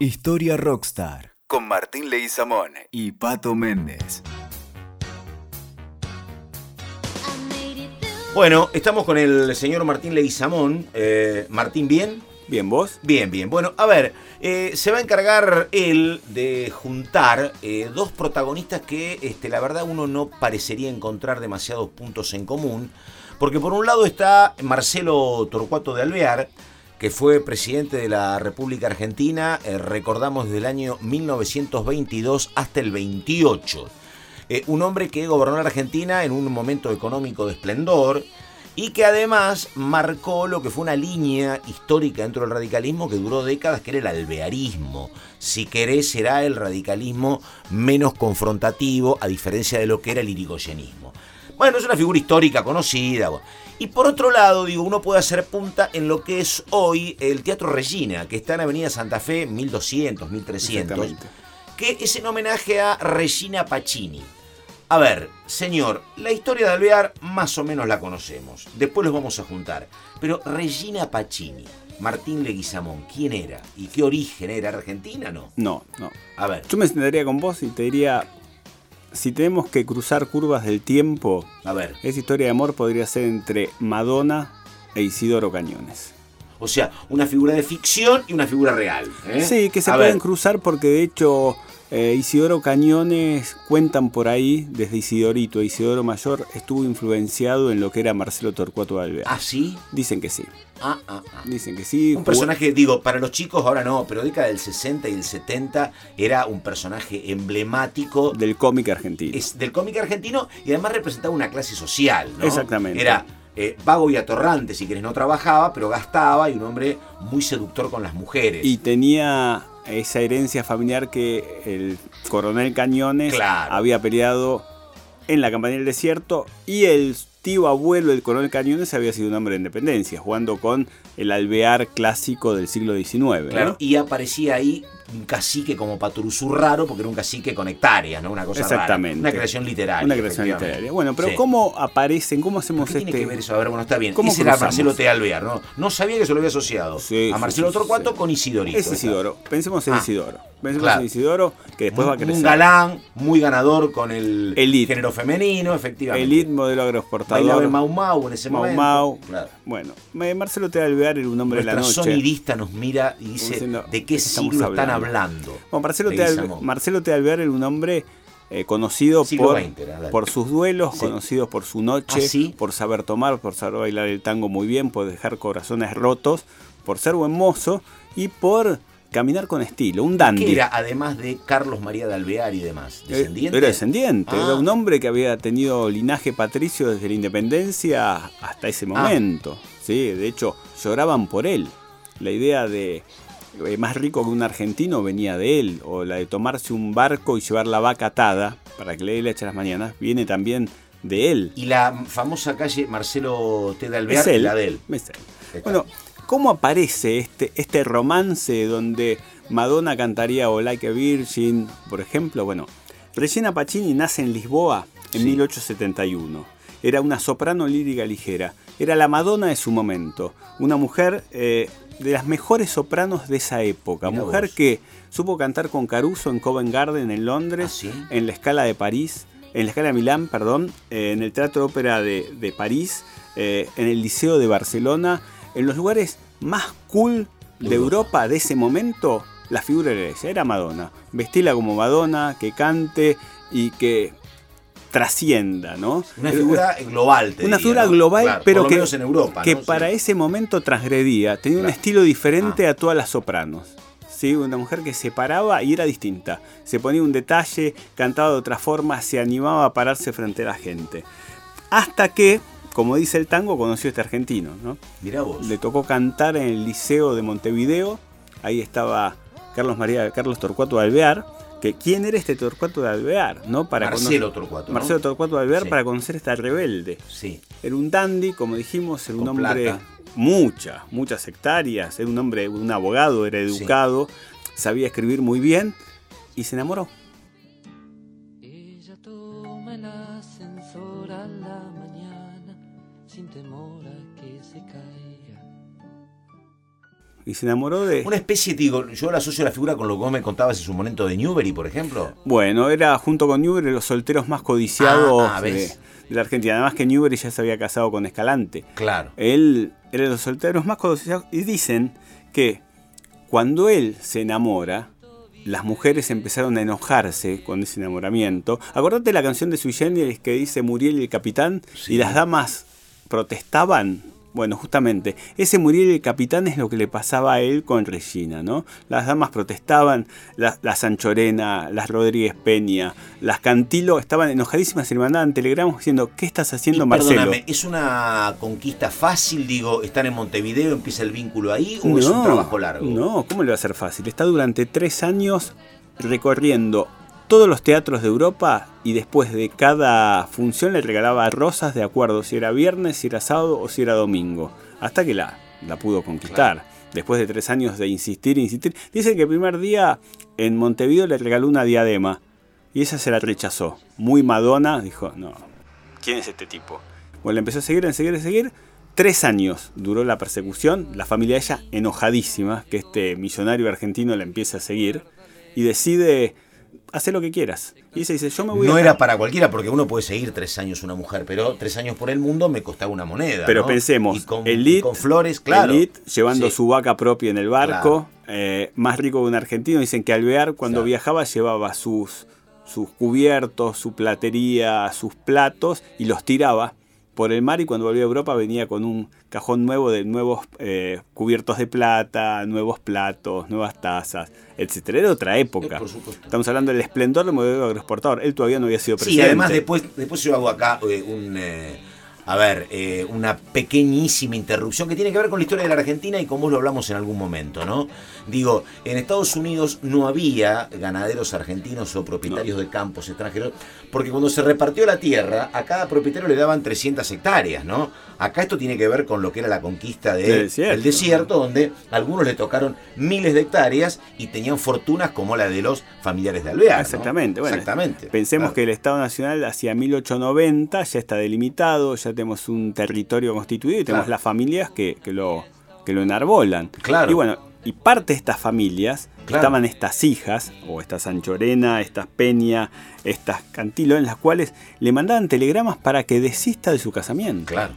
Historia Rockstar con Martín Leguizamón y Pato Méndez. Bueno, estamos con el señor Martín Leguizamón. Eh, Martín, ¿bien? Bien, ¿vos? Bien, bien. Bueno, a ver, eh, se va a encargar él de juntar eh, dos protagonistas que este, la verdad uno no parecería encontrar demasiados puntos en común. Porque por un lado está Marcelo Torcuato de Alvear, que fue presidente de la República Argentina, eh, recordamos desde el año 1922 hasta el 28. Eh, un hombre que gobernó la Argentina en un momento económico de esplendor y que además marcó lo que fue una línea histórica dentro del radicalismo que duró décadas, que era el alvearismo. Si querés, será el radicalismo menos confrontativo, a diferencia de lo que era el irigoyenismo. Bueno, es una figura histórica conocida. Y por otro lado, digo, uno puede hacer punta en lo que es hoy el Teatro Regina, que está en Avenida Santa Fe 1200, 1300, que es en homenaje a Regina Pacini. A ver, señor, la historia de Alvear más o menos la conocemos. Después los vamos a juntar. Pero Regina Pacini, Martín Leguizamón, ¿quién era? ¿Y qué origen era? ¿Argentina no? No, no. A ver. Yo me sentaría con vos y te diría, si tenemos que cruzar curvas del tiempo, A ver. esa historia de amor podría ser entre Madonna e Isidoro Cañones. O sea, una figura de ficción y una figura real. ¿eh? Sí, que se A pueden ver, cruzar porque de hecho eh, Isidoro Cañones cuentan por ahí, desde Isidorito, Isidoro Mayor estuvo influenciado en lo que era Marcelo Torcuato Alvear. ¿Ah, sí? Dicen que sí, Ah, ah, ah. dicen que sí. Un personaje, digo, para los chicos ahora no, pero década del 60 y del 70 era un personaje emblemático del cómic argentino. es del cómic argentino y además representaba una clase social, ¿no? Exactamente. Era eh, vago y atorrante, si querés, no trabajaba, pero gastaba y un hombre muy seductor con las mujeres. Y tenía esa herencia familiar que el coronel Cañones Claro. había peleado en la campaña del desierto y el tío abuelo del coronel Cañones había sido un hombre de independencia, jugando con el alvear clásico del siglo XIX. y aparecía ahí un cacique como Paturuzú raro, porque era un cacique con hectáreas, ¿no? Una cosa rara. Exactamente. Una creación literaria. Una creación literaria. Bueno, pero Sí. ¿cómo aparecen? ¿Cómo hacemos ¿Qué este? tiene que ver eso? A ver, bueno, está bien. ¿Cómo Ese era? Marcelo T. Alvear, ¿no? No sabía que se lo había asociado. Sí, a Marcelo sí, Torcuato con Isidorito. Es Isidoro. Pensemos en Ah. Isidoro. Pensemos Claro. en Isidoro, que después va a crecer. un galán, muy ganador con el Elite. género femenino, efectivamente. Elite, modelo Bailaba agroexportador. en Mau Mau en ese Mau momento. Mau. Claro. Bueno, Marcelo T. Alvear era un hombre de la Nuestra noche. sonidista nos mira y dice Diciendo, de qué siglo están hablando? Bueno, Marcelo, de T. Marcelo. Alvear era un hombre eh, conocido por, era, sus duelos, Sí. conocido por su noche, ¿Ah, sí? por saber tomar, por saber bailar el tango muy bien, por dejar corazones rotos, por ser buen mozo y por caminar con estilo, un dandy. Que era, además de Carlos María de Alvear y demás? Eh, ¿Descendiente? Era descendiente, Ah. era un hombre que había tenido linaje patricio desde la independencia hasta ese Ah. momento. Sí, de hecho, lloraban por él. La idea de eh, más rico que un argentino venía de él, o la de tomarse un barco y llevar la vaca atada para que le dé leche a las mañanas, viene también de él. Y la famosa calle Marcelo T. de Alvear, Es él. la de él. Es él. Bueno, ¿cómo aparece este, este romance donde Madonna cantaría O Like a Virgin, por ejemplo? Bueno, Regina Pacini nace en Lisboa en Sí. 1871. Era una soprano lírica ligera. Era la Madonna de su momento. Una mujer eh, de las mejores sopranos de esa época. Mirá mujer vos. que supo cantar con Caruso en Covent Garden en Londres, ¿Ah, sí? en la Escala de París, en la Escala de Milán, perdón, eh, en el Teatro Ópera de, de París, eh, en el Liceo de Barcelona, en los lugares más cool de Europa de ese momento, la figura era ella, era Madonna. Vestila como Madonna, que cante y que trascienda, ¿no? Una Eh, figura global, te una diría, figura ¿no? global, Claro, pero que, menos en Europa, que ¿no? para Sí. ese momento transgredía, tenía un estilo diferente Ah. a todas las sopranos. ¿sí? Una mujer que se paraba y era distinta. Se ponía un detalle, cantaba de otra forma, se animaba a pararse frente a la gente. Hasta que, como dice el tango, conoció a este argentino. ¿no? Mirá vos. Le tocó cantar en el Liceo de Montevideo. Ahí estaba Carlos María Carlos Torcuato de Alvear. Que, ¿Quién era este Torcuato de Alvear? ¿no? Para Marcelo conocer- Torcuato, ¿no? Marcelo Torcuato de Alvear Sí. para conocer esta rebelde. Sí. Era un dandy, como dijimos, era un Con hombre plata. muchas, muchas hectáreas, era un hombre, un abogado, era educado, sabía escribir muy bien y se enamoró. Ella toma el ascensor a la mañana sin temor a que se caiga. y se enamoró de... Una especie, digo, yo la asocio a la figura con lo que vos me contabas en su momento de Newbery, por ejemplo. Bueno, era junto con Newbery los solteros más codiciados Ah, ah, de, de la Argentina. Además que Newbery ya se había casado con Escalante. Claro. Él era de los solteros más codiciados y dicen que cuando él se enamora, las mujeres empezaron a enojarse con ese enamoramiento. Acordate la canción de Sui Generis que dice Muriel y el capitán Sí. y las damas protestaban. Bueno, justamente, ese y el capitán es lo que le pasaba a él con Regina, ¿no? Las damas protestaban, las la Sanchorena, las Rodríguez Peña, las Cantilo estaban enojadísimas y le mandaban telegramos diciendo, ¿qué estás haciendo, Y Marcelo? perdóname, ¿es una conquista fácil? Digo, ¿están en Montevideo, empieza el vínculo ahí o es un trabajo largo? No, ¿cómo le va a ser fácil? Está durante tres años recorriendo todos los teatros de Europa y después de cada función le regalaba rosas de acuerdo si era viernes, si era sábado o si era domingo. Hasta que la, la pudo conquistar. Después de tres años de insistir, insistir. Dice que el primer día en Montevideo le regaló una diadema y esa se la rechazó. Muy Madonna, dijo, no, ¿quién es este tipo? Bueno, le empezó a seguir, a seguir, a seguir. Tres años duró la persecución. La familia de ella enojadísima que este millonario argentino la empieza a seguir y decide hacer lo que quieras. Y ella dice, yo me voy No a... era para cualquiera, porque uno puede seguir tres años una mujer, pero tres años por el mundo me costaba una moneda. Pero ¿no? pensemos, y con, elite, y con flores, claro. elite, llevando Sí. su vaca propia en el barco, eh, más rico que un argentino. Dicen que Alvear cuando Claro. viajaba llevaba sus, sus cubiertos, su platería, sus platos y los tiraba por el mar y cuando volvía a Europa venía con un cajón nuevo de nuevos eh, cubiertos de plata, nuevos platos, nuevas tazas, etcétera. Era otra época. Eh, por supuesto. Estamos hablando del esplendor del modelo agroexportador. Él todavía no había sido Sí, presidente. además después, después yo hago acá eh, un... eh, a ver, eh, una pequeñísima interrupción que tiene que ver con la historia de la Argentina y como vos lo hablamos en algún momento, ¿no? Digo, en Estados Unidos no había ganaderos argentinos o propietarios de campos extranjeros, porque cuando se repartió la tierra, a cada propietario le daban 300 hectáreas, ¿no? Acá esto tiene que ver con lo que era la conquista de- Del desierto. donde a algunos le tocaron miles de hectáreas y tenían fortunas como la de los familiares de Alvear. ¿no? Exactamente, bueno, Exactamente. Pensemos Claro. que el Estado Nacional hacia 1890 ya está delimitado, ya tenemos un territorio constituido y tenemos Claro. las familias que, que lo, que lo enarbolan. Claro. Y bueno, y parte de estas familias Claro. estaban estas hijas, o estas Anchorena, estas Peña, estas Cantilo, en las cuales le mandaban telegramas para que desista de su casamiento. Claro.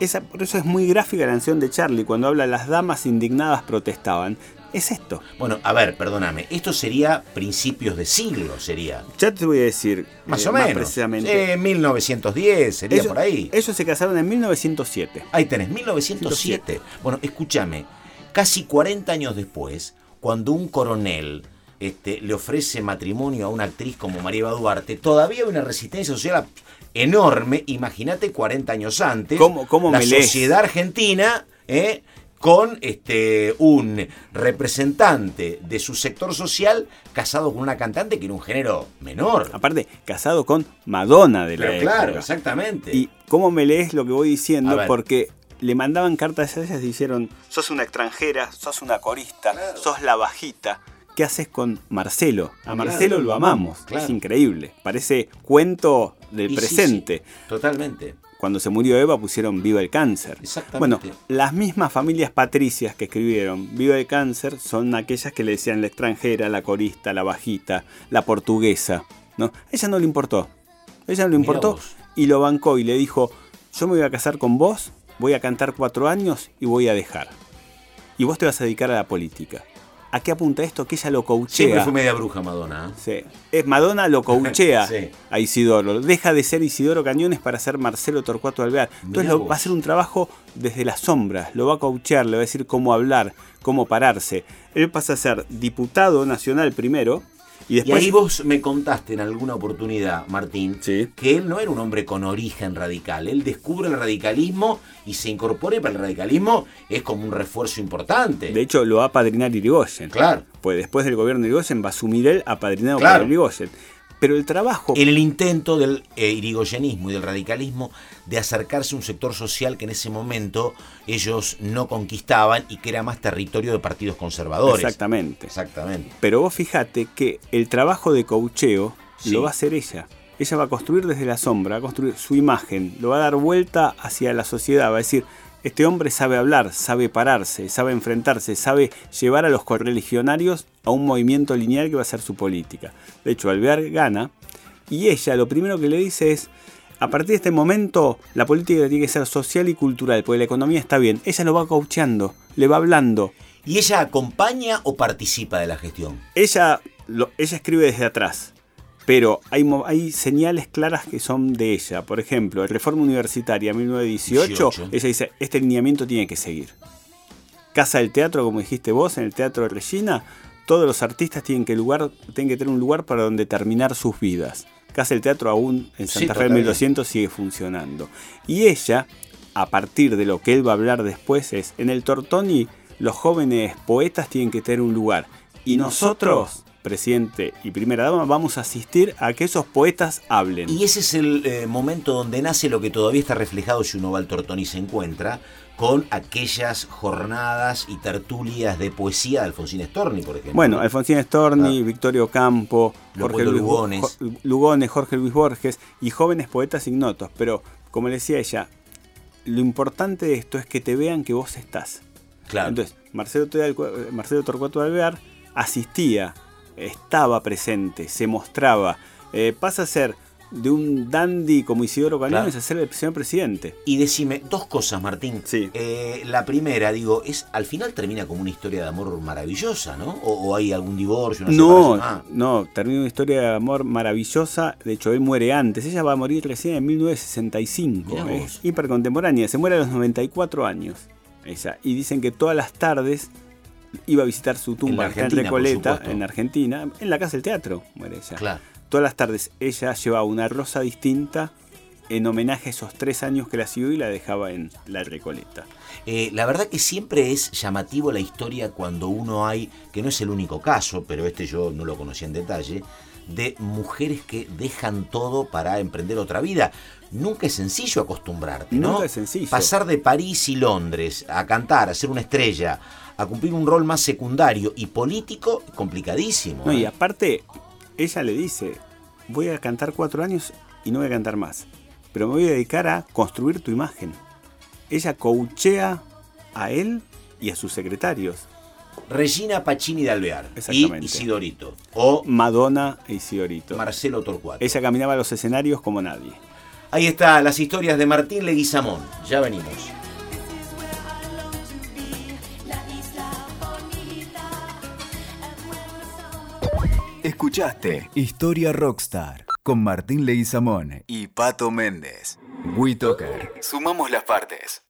Esa, por eso es muy gráfica la canción de Charlie, cuando habla las damas indignadas protestaban. Es esto. Bueno, a ver, perdóname, esto sería principios de siglo, sería. Ya te voy a decir. Más eh, o menos. precisamente. Eh, 1910, sería Ellos- por ahí. Ellos se casaron en 1907. Ahí tenés, 1907. Bueno, escúchame, casi 40 años después, cuando un coronel este, le ofrece matrimonio a una actriz como María Eva Duarte, todavía hay una resistencia social enorme. Imagínate 40 años antes, ¿Cómo- cómo la lees? sociedad argentina ¿eh? con este, un representante de su sector social casado con una cantante que era un género menor. Aparte, casado con Madonna de la Pero claro, época. exactamente. Y cómo me lees lo que voy diciendo, porque le mandaban cartas a ellas y dijeron, sos una extranjera, sos una corista, Claro. sos la bajita. ¿Qué haces con Marcelo? A. Marcelo lo amamos. Claro. Es increíble. Parece cuento del Y presente. sí, totalmente. Cuando se murió Eva pusieron Viva el cáncer. Exactamente. Bueno, las mismas familias patricias que escribieron Viva el cáncer son aquellas que le decían la extranjera, la corista, la bajita, la portuguesa. ¿no? A ella no le importó. A ella no le importó y lo bancó y le dijo, yo me voy a casar con vos, voy a cantar cuatro años y voy a dejar. Y vos te vas a dedicar a la política. ¿A qué apunta esto? Que ella lo Siempre coachea. fue media bruja Madonna. ¿eh? Sí. Es Madonna lo coachea Sí. a Isidoro. Deja de ser Isidoro Cañones para ser Marcelo Torcuato Alvear. Entonces lo- va a hacer un trabajo desde las sombras. Lo va a coachear, le va a decir cómo hablar, cómo pararse. Él pasa a ser diputado nacional primero y ahí vos me contaste en alguna oportunidad, Martín, Sí. que él no era un hombre con origen radical. Él descubre el radicalismo y se incorpora y para el radicalismo es como un refuerzo importante. De hecho, lo va a padrinar Irigoyen. Claro. Pues después del gobierno de Irigoyen va a asumir él apadrinado Claro. por Irigoyen. Pero el trabajo... En el intento del eh, irigoyenismo y del radicalismo de acercarse a un sector social que en ese momento ellos no conquistaban y que era más territorio de partidos conservadores. Exactamente. Exactamente. Pero vos fijate que el trabajo de coacheo Sí. lo va a hacer ella. Ella va a construir desde la sombra, va a construir su imagen, lo va a dar vuelta hacia la sociedad, va a decir, este hombre sabe hablar, sabe pararse, sabe enfrentarse, sabe llevar a los correligionarios a un movimiento lineal que va a ser su política. De hecho, Alvear gana y ella lo primero que le dice es, a partir de este momento la política tiene que ser social y cultural, porque la economía está bien. Ella lo va coacheando, le va hablando. ¿Y ella acompaña o participa de la gestión? Ella, ella escribe desde atrás, pero hay, hay señales claras que son de ella. Por ejemplo, Reforma Universitaria 1918, ella dice, este lineamiento tiene que seguir. Casa del Teatro, como dijiste vos, en el Teatro de Regina, todos los artistas tienen que, lugar, tienen que tener un lugar para donde terminar sus vidas. Casa del Teatro aún en Santa Fe 1200 sigue funcionando. Y ella, a partir de lo que él va a hablar después, es, en el Tortoni los jóvenes poetas tienen que tener un lugar. Y nosotros presidente y primera dama, vamos a asistir a que esos poetas hablen. Y ese es el eh, momento donde nace lo que todavía está reflejado si uno va al Tortoni y se encuentra, con aquellas jornadas y tertulias de poesía de Alfonsín Storni, por ejemplo. Bueno, Alfonsín Storni, ah. Victorio Campo, Jorge Luis, Lugones. Lugones, Jorge Luis Borges y jóvenes poetas ignotos. Pero, como le decía ella, lo importante de esto es que te vean que vos estás. Claro. Entonces, Marcelo, Marcelo Torcuato Alvear asistía, estaba presente, se mostraba. Eh, pasa a ser de un dandy como Isidoro Cañones a ser el señor presidente. Y decime dos cosas, Martín. Sí. Eh, la primera, digo, es al final termina como una historia de amor maravillosa, ¿no? O, hay algún divorcio, una no, ah. no, termina una historia de amor maravillosa. De hecho, él muere antes. Ella va a morir recién en 1965. Es hipercontemporánea. Se muere a los 94 años. Ella. Y dicen que todas las tardes iba a visitar su tumba en, en Recoleta, en Argentina, en la casa del teatro, muere ella. Claro todas las tardes ella llevaba una rosa distinta en homenaje a esos tres años que la siguió y la dejaba en la Recoleta. Eh, la verdad que siempre es llamativo la historia cuando uno hay, que no es el único caso, pero este yo no lo conocía en detalle, de mujeres que dejan todo para emprender otra vida. Nunca es sencillo acostumbrarte, ¿no? Nunca es sencillo. Pasar de París y Londres a cantar, a ser una estrella, a cumplir un rol más secundario y político, complicadísimo. No, y ¿eh? aparte, ella le dice, voy a cantar cuatro años y no voy a cantar más, pero me voy a dedicar a construir tu imagen. Ella coachea a él y a sus secretarios. Regina Pacini de Alvear y Isidorito. O Madonna e Isidorito. Marcelo Torcuato. Ella caminaba a los escenarios como nadie. Ahí está, las historias de Martín Leguizamón. Ya venimos. Escuchaste Historia Rockstar con Martín Leguizamón y Pato Méndez. WeToker. Sumamos las partes.